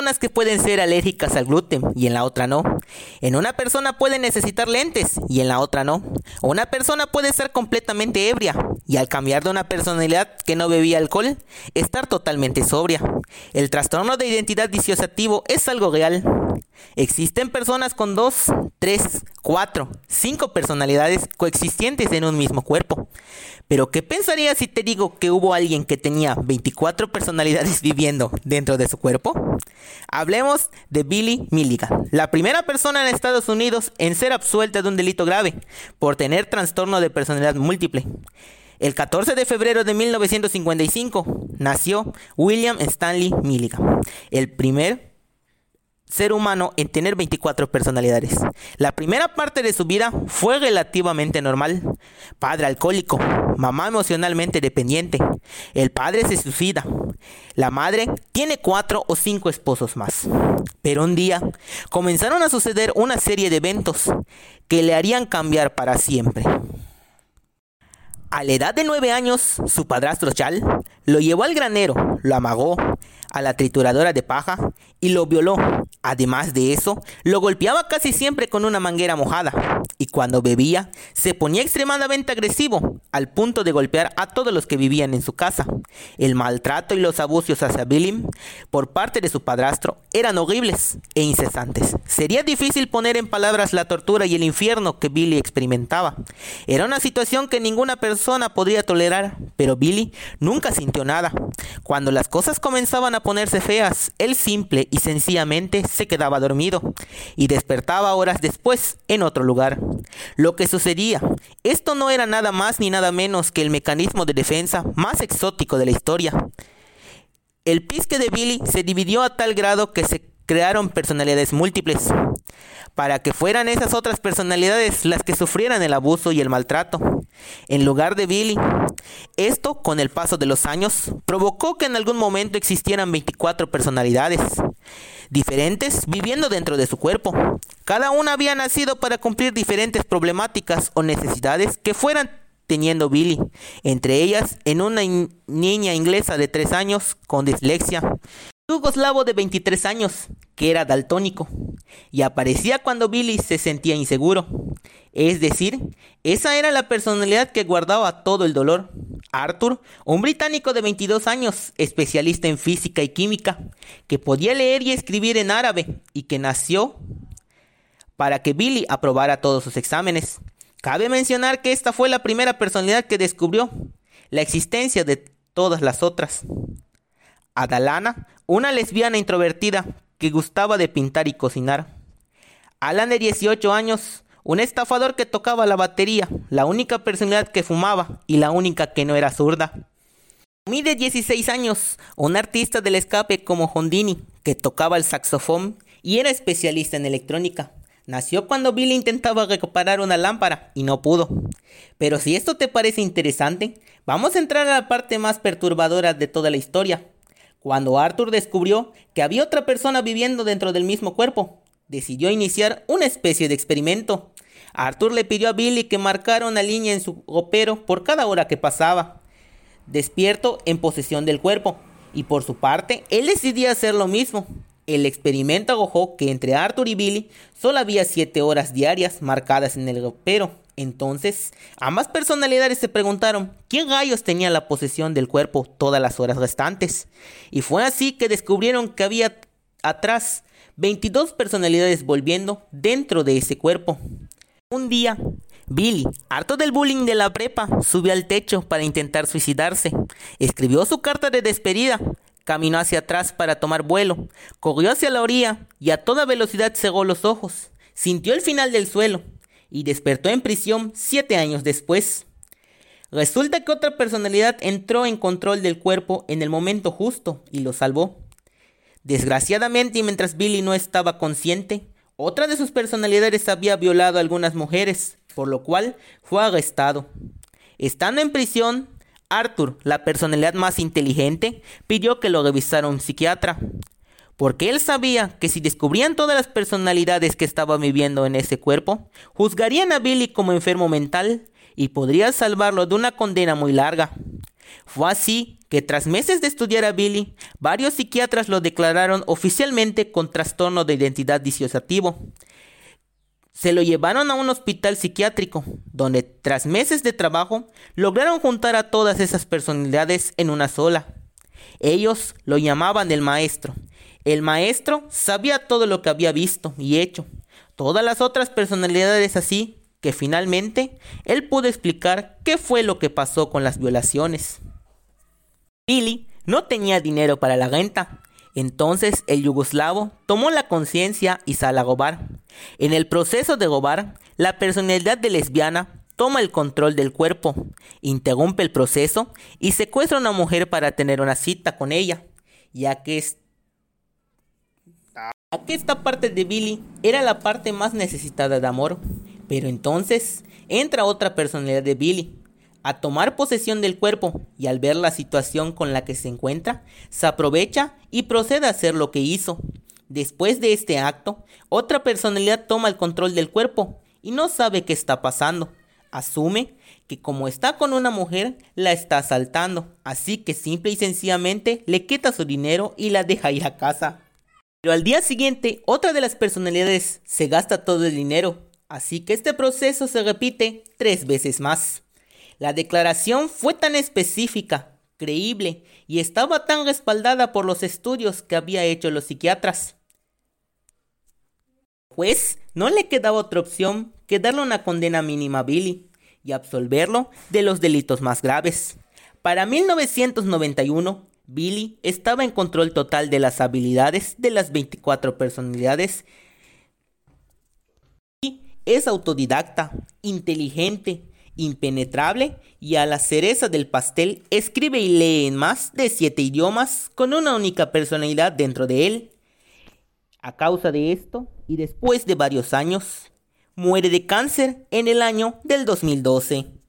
personas que pueden ser alérgicas al gluten y en la otra no. En una persona puede necesitar lentes y en la otra no. Una persona puede estar completamente ebria y al cambiar de una personalidad que no bebía alcohol, estar totalmente sobria. El trastorno de identidad disociativo es algo real. Existen personas con dos, tres, cuatro, cinco personalidades coexistentes en un mismo cuerpo. Pero ¿qué pensarías si te digo que hubo alguien que tenía 24 personalidades viviendo dentro de su cuerpo? Hablemos de Billy Milligan, la primera persona en Estados Unidos en ser absuelta de un delito grave por tener trastorno de personalidad múltiple. El 14 de febrero de 1955 nació William Stanley Milligan, el primer ser humano en tener 24 personalidades. La primera parte de su vida fue relativamente normal. Padre alcohólico, mamá emocionalmente dependiente. El padre se suicida. La madre tiene cuatro o cinco esposos más. Pero un día comenzaron a suceder una serie de eventos que le harían cambiar para siempre. A la edad de nueve años, su padrastro Chal lo llevó al granero, lo amagó, a la trituradora de paja y lo violó. Además de eso, lo golpeaba casi siempre con una manguera mojada cuando bebía se ponía extremadamente agresivo al punto de golpear a todos los que vivían en su casa. El maltrato y los abusos hacia Billy por parte de su padrastro eran horribles e incesantes. Sería difícil poner en palabras la tortura y el infierno que Billy experimentaba. Era una situación que ninguna persona podría tolerar, pero Billy nunca sintió nada. Cuando las cosas comenzaban a ponerse feas, él simple y sencillamente se quedaba dormido y despertaba horas después en otro lugar. Lo que sucedía, esto no era nada más ni nada menos que el mecanismo de defensa más exótico de la historia. El pisque de Billy se dividió a tal grado que se crearon personalidades múltiples para que fueran esas otras personalidades las que sufrieran el abuso y el maltrato, en lugar de Billy. Esto, con el paso de los años, provocó que en algún momento existieran 24 personalidades diferentes viviendo dentro de su cuerpo. Cada una había nacido para cumplir diferentes problemáticas o necesidades que fueran teniendo Billy, entre ellas en una niña inglesa de 3 años con dislexia, Yugoslavo de 23 años, que era daltónico, y aparecía cuando Billy se sentía inseguro. Es decir, esa era la personalidad que guardaba todo el dolor. Arthur, un británico de 22 años, especialista en física y química, que podía leer y escribir en árabe y que nació para que Billy aprobara todos sus exámenes. Cabe mencionar que esta fue la primera personalidad que descubrió la existencia de todas las otras. Adalana, una lesbiana introvertida que gustaba de pintar y cocinar. Alan de 18 años, un estafador que tocaba la batería, la única personalidad que fumaba y la única que no era zurda. Mi de 16 años, un artista del escape como Hondini, que tocaba el saxofón y era especialista en electrónica. Nació cuando Billy intentaba recuperar una lámpara y no pudo. Pero si esto te parece interesante, vamos a entrar a la parte más perturbadora de toda la historia, cuando Arthur descubrió que había otra persona viviendo dentro del mismo cuerpo, decidió iniciar una especie de experimento. Arthur le pidió a Billy que marcara una línea en su ropero por cada hora que pasaba, despierto en posesión del cuerpo, y por su parte, él decidía hacer lo mismo. El experimento arrojó que entre Arthur y Billy solo había 7 horas diarias marcadas en el ropero. Entonces, ambas personalidades se preguntaron quién rayos tenía la posesión del cuerpo todas las horas restantes. Y fue así que descubrieron que había atrás 22 personalidades volviendo dentro de ese cuerpo. Un día, Billy, harto del bullying de la prepa, subió al techo para intentar suicidarse. Escribió su carta de despedida, caminó hacia atrás para tomar vuelo, corrió hacia la orilla y a toda velocidad cegó los ojos. Sintió el final del suelo y despertó en prisión siete años después. Resulta que otra personalidad entró en control del cuerpo en el momento justo y lo salvó. Desgraciadamente, y mientras Billy no estaba consciente, otra de sus personalidades había violado a algunas mujeres, por lo cual fue arrestado. Estando en prisión, Arthur, la personalidad más inteligente, pidió que lo revisara un psiquiatra porque él sabía que si descubrían todas las personalidades que estaba viviendo en ese cuerpo, juzgarían a Billy como enfermo mental y podría salvarlo de una condena muy larga. Fue así que tras meses de estudiar a Billy, varios psiquiatras lo declararon oficialmente con trastorno de identidad disociativo. Se lo llevaron a un hospital psiquiátrico, donde tras meses de trabajo lograron juntar a todas esas personalidades en una sola. Ellos lo llamaban el maestro. El maestro sabía todo lo que había visto y hecho. Todas las otras personalidades así que finalmente él pudo explicar qué fue lo que pasó con las violaciones. Billy no tenía dinero para la renta, entonces el yugoslavo tomó la conciencia y sale a gobar. En el proceso de gobar, la personalidad de lesbiana toma el control del cuerpo, interrumpe el proceso y secuestra a una mujer para tener una cita con ella, ya que, ya que esta parte de Billy era la parte más necesitada de amor. Pero entonces entra otra personalidad de Billy a tomar posesión del cuerpo y al ver la situación con la que se encuentra, se aprovecha y procede a hacer lo que hizo. Después de este acto, otra personalidad toma el control del cuerpo y no sabe qué está pasando. Asume que como está con una mujer, la está asaltando, así que simple y sencillamente le quita su dinero y la deja ir a casa. Pero al día siguiente, otra de las personalidades se gasta todo el dinero Así que este proceso se repite tres veces más. La declaración fue tan específica, creíble y estaba tan respaldada por los estudios que había hecho los psiquiatras. Pues no le quedaba otra opción que darle una condena mínima a Billy y absolverlo de los delitos más graves. Para 1991, Billy estaba en control total de las habilidades de las 24 personalidades es autodidacta, inteligente, impenetrable y a la cereza del pastel escribe y lee en más de siete idiomas con una única personalidad dentro de él. A causa de esto, y después de varios años, muere de cáncer en el año del 2012.